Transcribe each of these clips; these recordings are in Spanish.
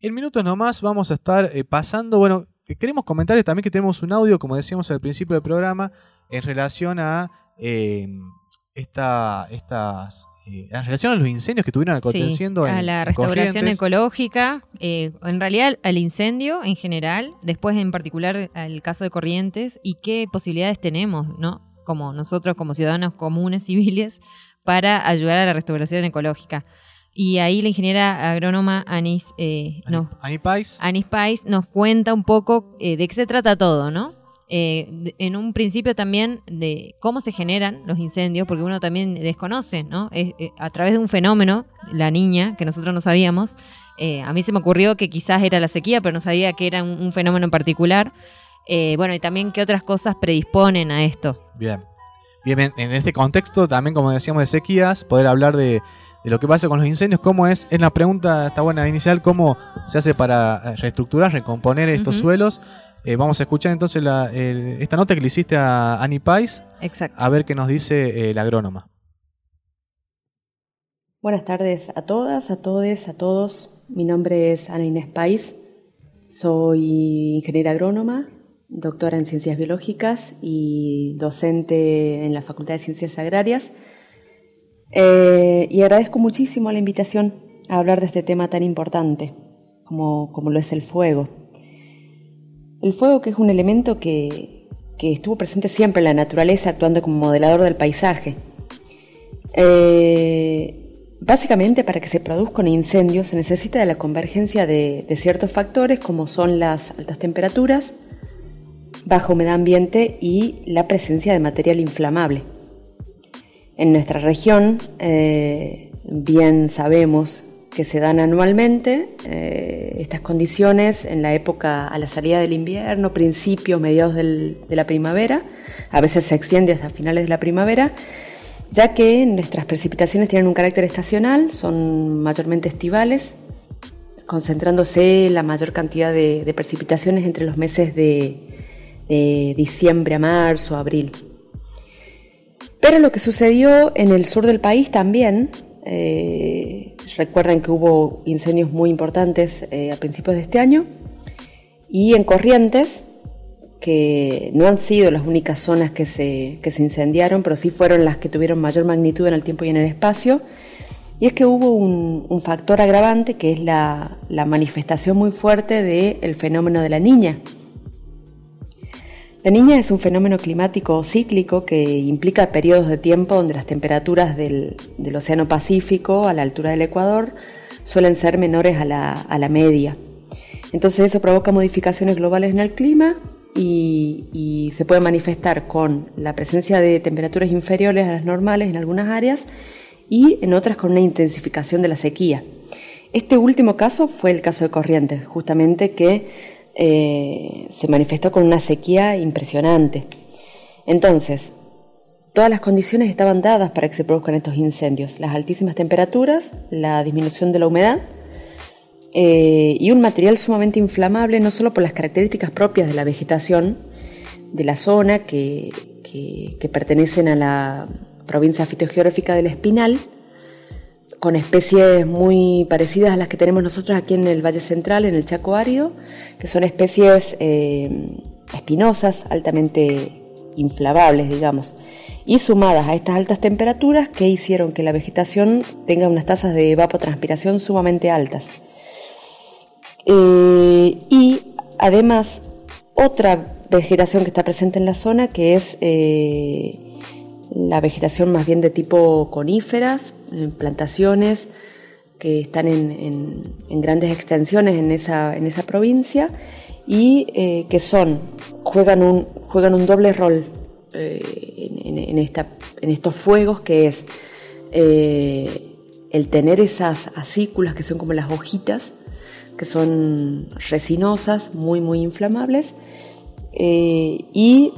En minutos nomás vamos a estar eh, pasando, bueno, eh, queremos comentarles también que tenemos un audio, como decíamos al principio del programa, en relación a em, esta, estas eh, en relación a los incendios que estuvieron aconteciendo sí, a la restauración ecológica, en realidad al incendio en general, después en particular al caso de Corrientes y qué posibilidades tenemos, ¿no? Como nosotros como ciudadanos comunes civiles para ayudar a la restauración ecológica. Y ahí la ingeniera agrónoma Anis, eh, no, Anis Pais. Anis Pais nos cuenta un poco eh, de qué se trata todo, ¿no? Eh, en un principio también de cómo se generan los incendios, porque uno también desconoce, ¿no? a través de un fenómeno, la niña, que nosotros no sabíamos, a mí se me ocurrió que quizás era la sequía, pero no sabía que era un, un fenómeno en particular. bueno, y también qué otras cosas predisponen a esto. Bien. Bien, en este contexto también, como decíamos, de sequías, poder hablar de de lo que pasa con los incendios, cómo es, es la pregunta, está buena inicial, cómo se hace para eh, reestructurar, recomponer estos suelos. Eh, vamos a escuchar entonces esta nota que le hiciste a Annie Pais. Exacto. A ver qué nos dice eh, la agrónoma. Buenas tardes a todas, a todos, a todos. Mi nombre es Ana Inés Pais. Soy ingeniera agrónoma, doctora en ciencias biológicas y docente en la Facultad de Ciencias Agrarias eh, y agradezco muchísimo la invitación a hablar de este tema tan importante como, como lo es el fuego. El fuego que es un elemento que, que, estuvo presente siempre en la naturaleza actuando como modelador del paisaje. Eh, básicamente para que se produzca un incendio se necesita de la convergencia de, de ciertos factores como son las altas temperaturas, baja humedad ambiente y la presencia de material inflamable. En nuestra región, eh, bien sabemos que se dan anualmente eh, estas condiciones en la época a la salida del invierno, principios, mediados de la primavera, a veces se extiende hasta finales de la primavera, ya que nuestras precipitaciones tienen un carácter estacional, son mayormente estivales, concentrándose la mayor cantidad de, precipitaciones entre los meses de, de diciembre a marzo, abril. Pero lo que sucedió en el sur del país también, eh, recuerden que hubo incendios muy importantes eh, a principios de este año, y en Corrientes, que no han sido las únicas zonas que se, se incendiaron, pero sí fueron las que tuvieron mayor magnitud en el tiempo y en el espacio, y es que hubo un, factor agravante que es la manifestación muy fuerte del fenómeno de la niña, la niña es un fenómeno climático cíclico que implica periodos de tiempo donde las temperaturas del, Océano Pacífico a la altura del Ecuador suelen ser menores a la, media. Entonces eso provoca modificaciones globales en el clima y, se puede manifestar con la presencia de temperaturas inferiores a las normales en algunas áreas y en otras con una intensificación de la sequía. Este último caso fue el caso de Corrientes, justamente que eh, se manifestó con una sequía impresionante. Entonces, todas las condiciones estaban dadas para que se produzcan estos incendios. Las altísimas temperaturas, la disminución de la humedad eh, y un material sumamente inflamable, no solo por las características propias de la vegetación de la zona que, que pertenecen a la provincia fitogeográfica del Espinal, con especies muy parecidas a las que tenemos nosotros aquí en el Valle Central, en el Chaco Árido, que son especies eh, espinosas, altamente inflamables, digamos, y sumadas a estas altas temperaturas que hicieron que la vegetación tenga unas tasas de evapotranspiración sumamente altas. Eh, y además, otra vegetación que está presente en la zona, que es eh, la vegetación más bien de tipo coníferas, plantaciones que están en, grandes extensiones en esa, en esa provincia y eh, que son, juegan un, juegan un doble rol eh, en, esta, en estos fuegos que es eh, el tener esas acículas que son como las hojitas, que son resinosas, muy, muy inflamables, y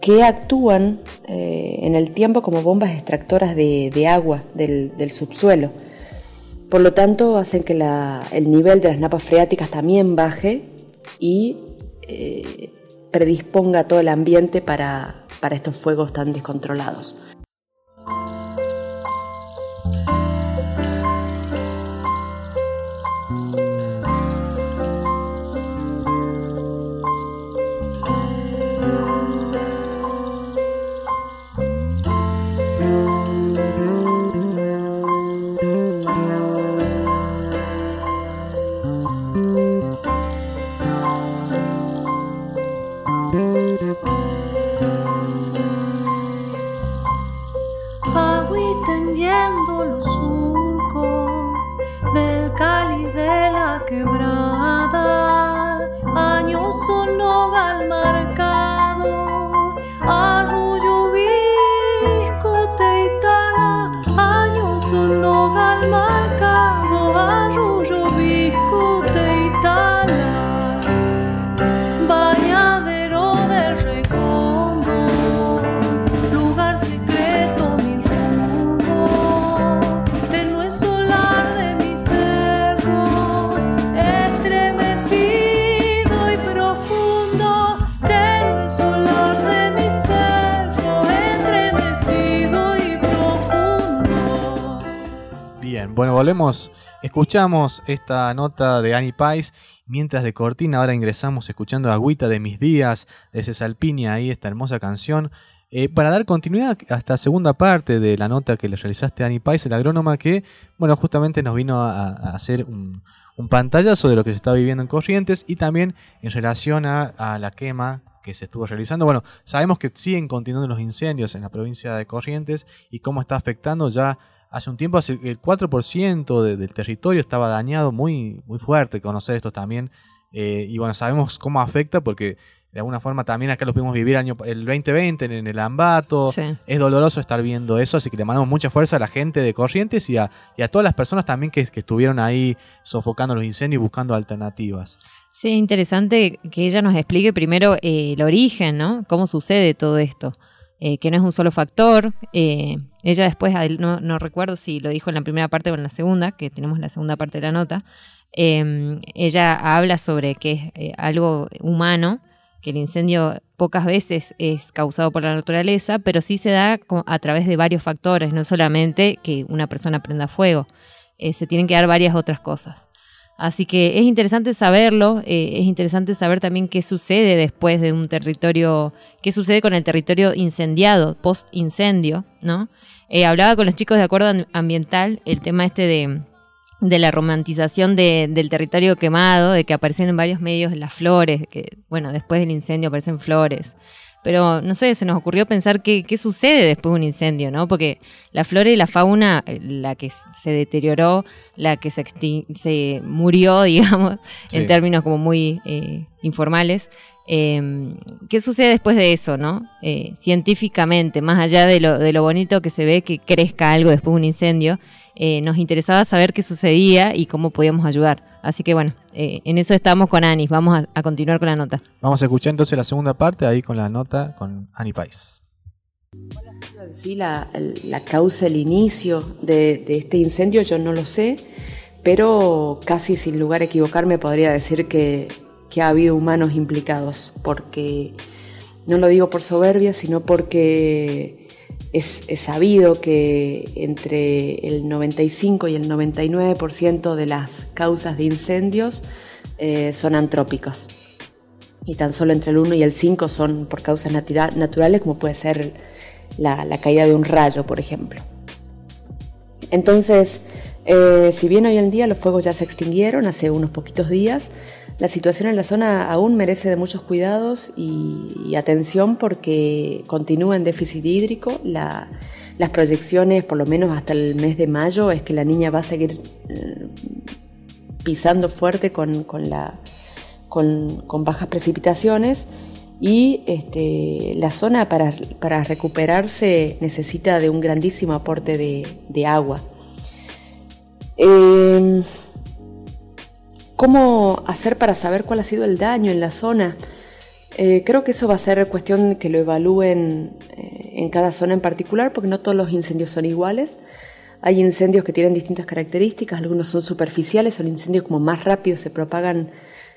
que actúan eh, en el tiempo como bombas extractoras de, agua del, subsuelo. Por lo tanto, hacen que el nivel de las napas freáticas también baje y eh, predisponga todo el ambiente para estos fuegos tan descontrolados. Bueno, volvemos. Escuchamos esta nota de Annie Pais. Mientras de cortina, ahora ingresamos escuchando Agüita de mis días, de Cesalpinia, ahí esta hermosa canción. Eh, para dar continuidad a esta segunda parte de la nota que le realizaste a Annie Pais, el agrónoma, que, bueno, justamente nos vino a, hacer un, un pantallazo de lo que se está viviendo en Corrientes y también en relación a, a la quema que se estuvo realizando. Bueno, sabemos que siguen continuando los incendios en la provincia de Corrientes y cómo está afectando ya hace un tiempo, el 4% de- del territorio estaba dañado, muy, muy fuerte conocer esto también. Eh, y bueno, sabemos cómo afecta porque de alguna forma también acá lo pudimos vivir año, el 2020 en, el Ambato. Sí. Es doloroso estar viendo eso, así que le mandamos mucha fuerza a la gente de Corrientes y a, y a todas las personas también que, que estuvieron ahí sofocando los incendios y buscando alternativas. Sí, es interesante que ella nos explique primero eh, el origen, ¿no? Cómo sucede todo esto. Eh, que no es un solo factor. Eh, ella después, no, no recuerdo si lo dijo en la primera parte o en la segunda, que tenemos la segunda parte de la nota. eh, ella habla sobre que es eh, algo humano, que el incendio pocas veces es causado por la naturaleza, pero sí se da a través de varios factores, no solamente que una persona prenda fuego. Eh, se tienen que dar varias otras cosas. Así que es interesante saberlo, eh, es interesante saber también qué sucede después de un territorio, qué sucede con el territorio incendiado, post-incendio, ¿no? Eh, hablaba con los chicos de acuerdo Am- ambiental el tema este de, de la romantización de- del territorio quemado, de que aparecen en varios medios las flores, que bueno, después del incendio aparecen flores. Pero no sé, se nos ocurrió pensar qué, qué sucede después de un incendio, ¿no? Porque la flora y la fauna, eh, la que se deterioró, la que se, se murió, digamos, Sí. en términos como muy eh, informales, eh, ¿qué sucede después de eso, no? Eh, científicamente, más allá de lo, de lo bonito que se ve que crezca algo después de un incendio, eh, nos interesaba saber qué sucedía y cómo podíamos ayudar. Así que bueno, eh, en eso estamos con Anis. Vamos a, a continuar con la nota. Vamos a escuchar entonces la segunda parte ahí con la nota con Annie Pais. En sí, la, la causa, el inicio de, de este incendio yo no lo sé, pero casi sin lugar a equivocarme podría decir que, que ha habido humanos implicados, porque no lo digo por soberbia, sino porque es, sabido que entre el 95 y el 99% de las causas de incendios eh, son antrópicas. Y tan solo entre el 1 y el 5 son por causas natura- naturales, como puede ser la caída de un rayo, por ejemplo. Entonces, eh, si bien hoy en día los fuegos ya se extinguieron hace unos poquitos días, la situación en la zona aún merece de muchos cuidados y, atención porque continúa en déficit hídrico. La- las proyecciones, por lo menos hasta el mes de mayo, es que la niña va a seguir eh, pisando fuerte con, bajas precipitaciones y este, la zona para, recuperarse necesita de un grandísimo aporte de agua. Eh, ¿Cómo hacer para saber cuál ha sido el daño en la zona? Eh, creo que eso va a ser cuestión que lo evalúen eh, en cada zona en particular, porque no todos los incendios son iguales. Hay incendios que tienen distintas características, algunos son superficiales, son incendios como más rápidos, se propagan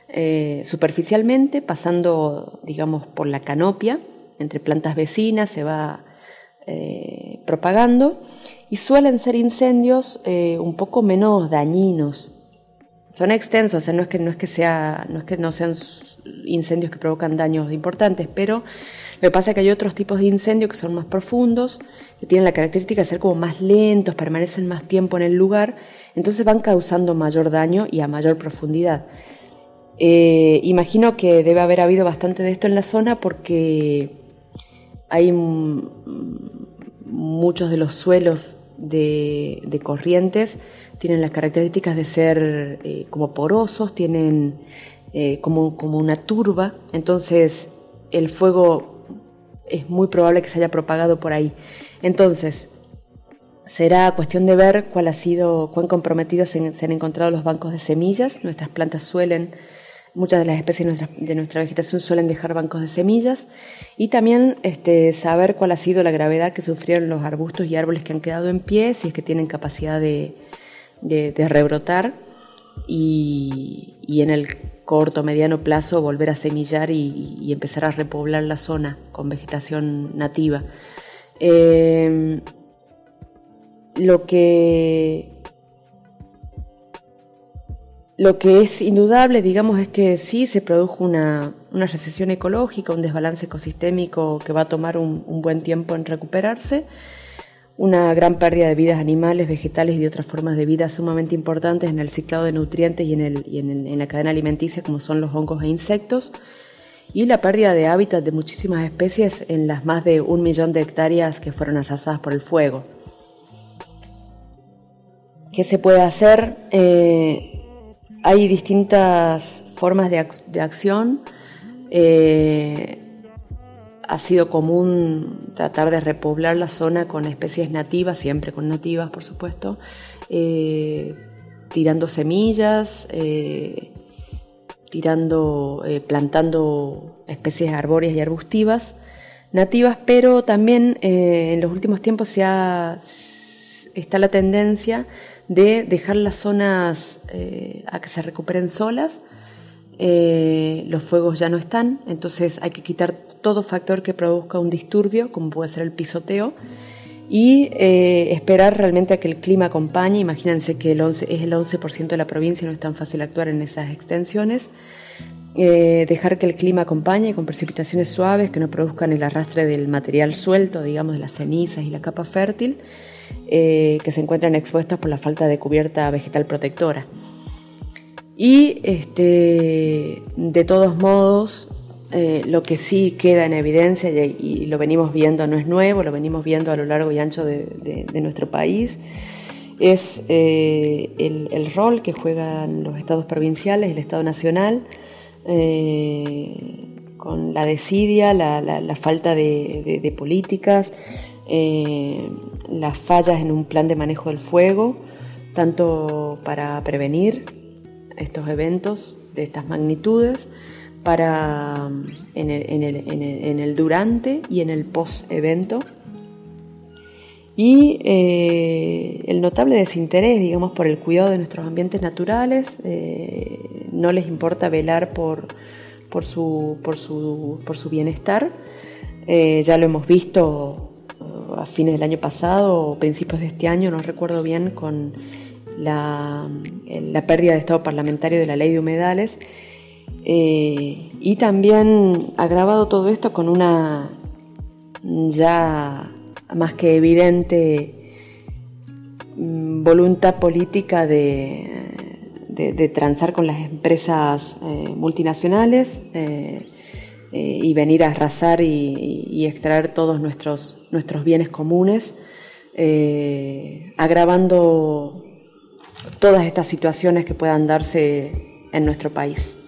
eh, superficialmente, pasando, digamos, por la canopia, entre plantas vecinas, se va propagando, y suelen ser incendios eh, un poco menos dañinos. Son extensos, o sea, no es que no es que sean incendios que provocan daños importantes, pero lo que pasa es que hay otros tipos de incendios que son más profundos, que tienen la característica de ser como más lentos, permanecen más tiempo en el lugar, entonces van causando mayor daño y a mayor profundidad. Eh, imagino que debe haber habido bastante de esto en la zona porque hay muchos de los suelos de, de corrientes tienen las características de ser eh, como porosos, tienen eh, como, como una turba, entonces el fuego es muy probable que se haya propagado por ahí. Entonces, será cuestión de ver cuál ha sido, cuán comprometidos se, se han encontrado los bancos de semillas. Nuestras plantas suelen Muchas de las especies de nuestra, vegetación suelen dejar bancos de semillas y también este, saber cuál ha sido la gravedad que sufrieron los arbustos y árboles que han quedado en pie, si es que tienen capacidad de, de, rebrotar y, y, en el corto, mediano plazo volver a semillar y, y empezar a repoblar la zona con vegetación nativa. Eh, lo que lo que es indudable, digamos, es que sí se produjo una, una recesión ecológica, un desbalance ecosistémico que va a tomar un, buen tiempo en recuperarse, una gran pérdida de vidas animales, vegetales y de otras formas de vida sumamente importantes en el ciclado de nutrientes y en, el, y en, en la cadena alimenticia como son los hongos e insectos, y la pérdida de hábitat de muchísimas especies en las más de un millón de hectáreas que fueron arrasadas por el fuego. ¿Qué se puede hacer? Eh, hay distintas formas de, de acción. Eh, ha sido común tratar de repoblar la zona con especies nativas, siempre con nativas, por supuesto, eh, tirando semillas, eh, tirando, eh, plantando especies arbóreas y arbustivas nativas, pero también en los últimos tiempos se ha, está la tendencia de dejar las zonas eh, a que se recuperen solas. Eh, los fuegos ya no están, entonces hay que quitar todo factor que produzca un disturbio, como puede ser el pisoteo, y eh, esperar realmente a que el clima acompañe. Imagínense que el 11, es el 11% de la provincia, no es tan fácil actuar en esas extensiones. Eh, dejar que el clima acompañe con precipitaciones suaves que no produzcan el arrastre del material suelto, digamos, de las cenizas y la capa fértil eh, que se encuentran expuestas por la falta de cubierta vegetal protectora. Y este, de todos modos, eh, lo que sí queda en evidencia, y, lo venimos viendo, no es nuevo, lo venimos viendo a lo largo y ancho de, nuestro país, es el, el, rol que juegan los estados provinciales, el Estado Nacional, eh, con la desidia, la, la, la falta de, políticas, eh, las fallas en un plan de manejo del fuego, tanto para prevenir estos eventos de estas magnitudes, para en el, en el, en el, en el durante y en el post-evento. Y eh, el notable desinterés, digamos, por el cuidado de nuestros ambientes naturales, eh, no les importa velar por, por, su, por, su, por su bienestar. Eh, ya lo hemos visto a fines del año pasado o principios de este año, no recuerdo bien, con la, la pérdida de estado parlamentario de la ley de humedales. Y también agravado todo esto con una ya más que evidente mm, voluntad política de, de, transar con las empresas eh, multinacionales eh, eh, y venir a arrasar y, y, extraer todos nuestros, nuestros bienes comunes, agravando todas estas situaciones que puedan darse en nuestro país.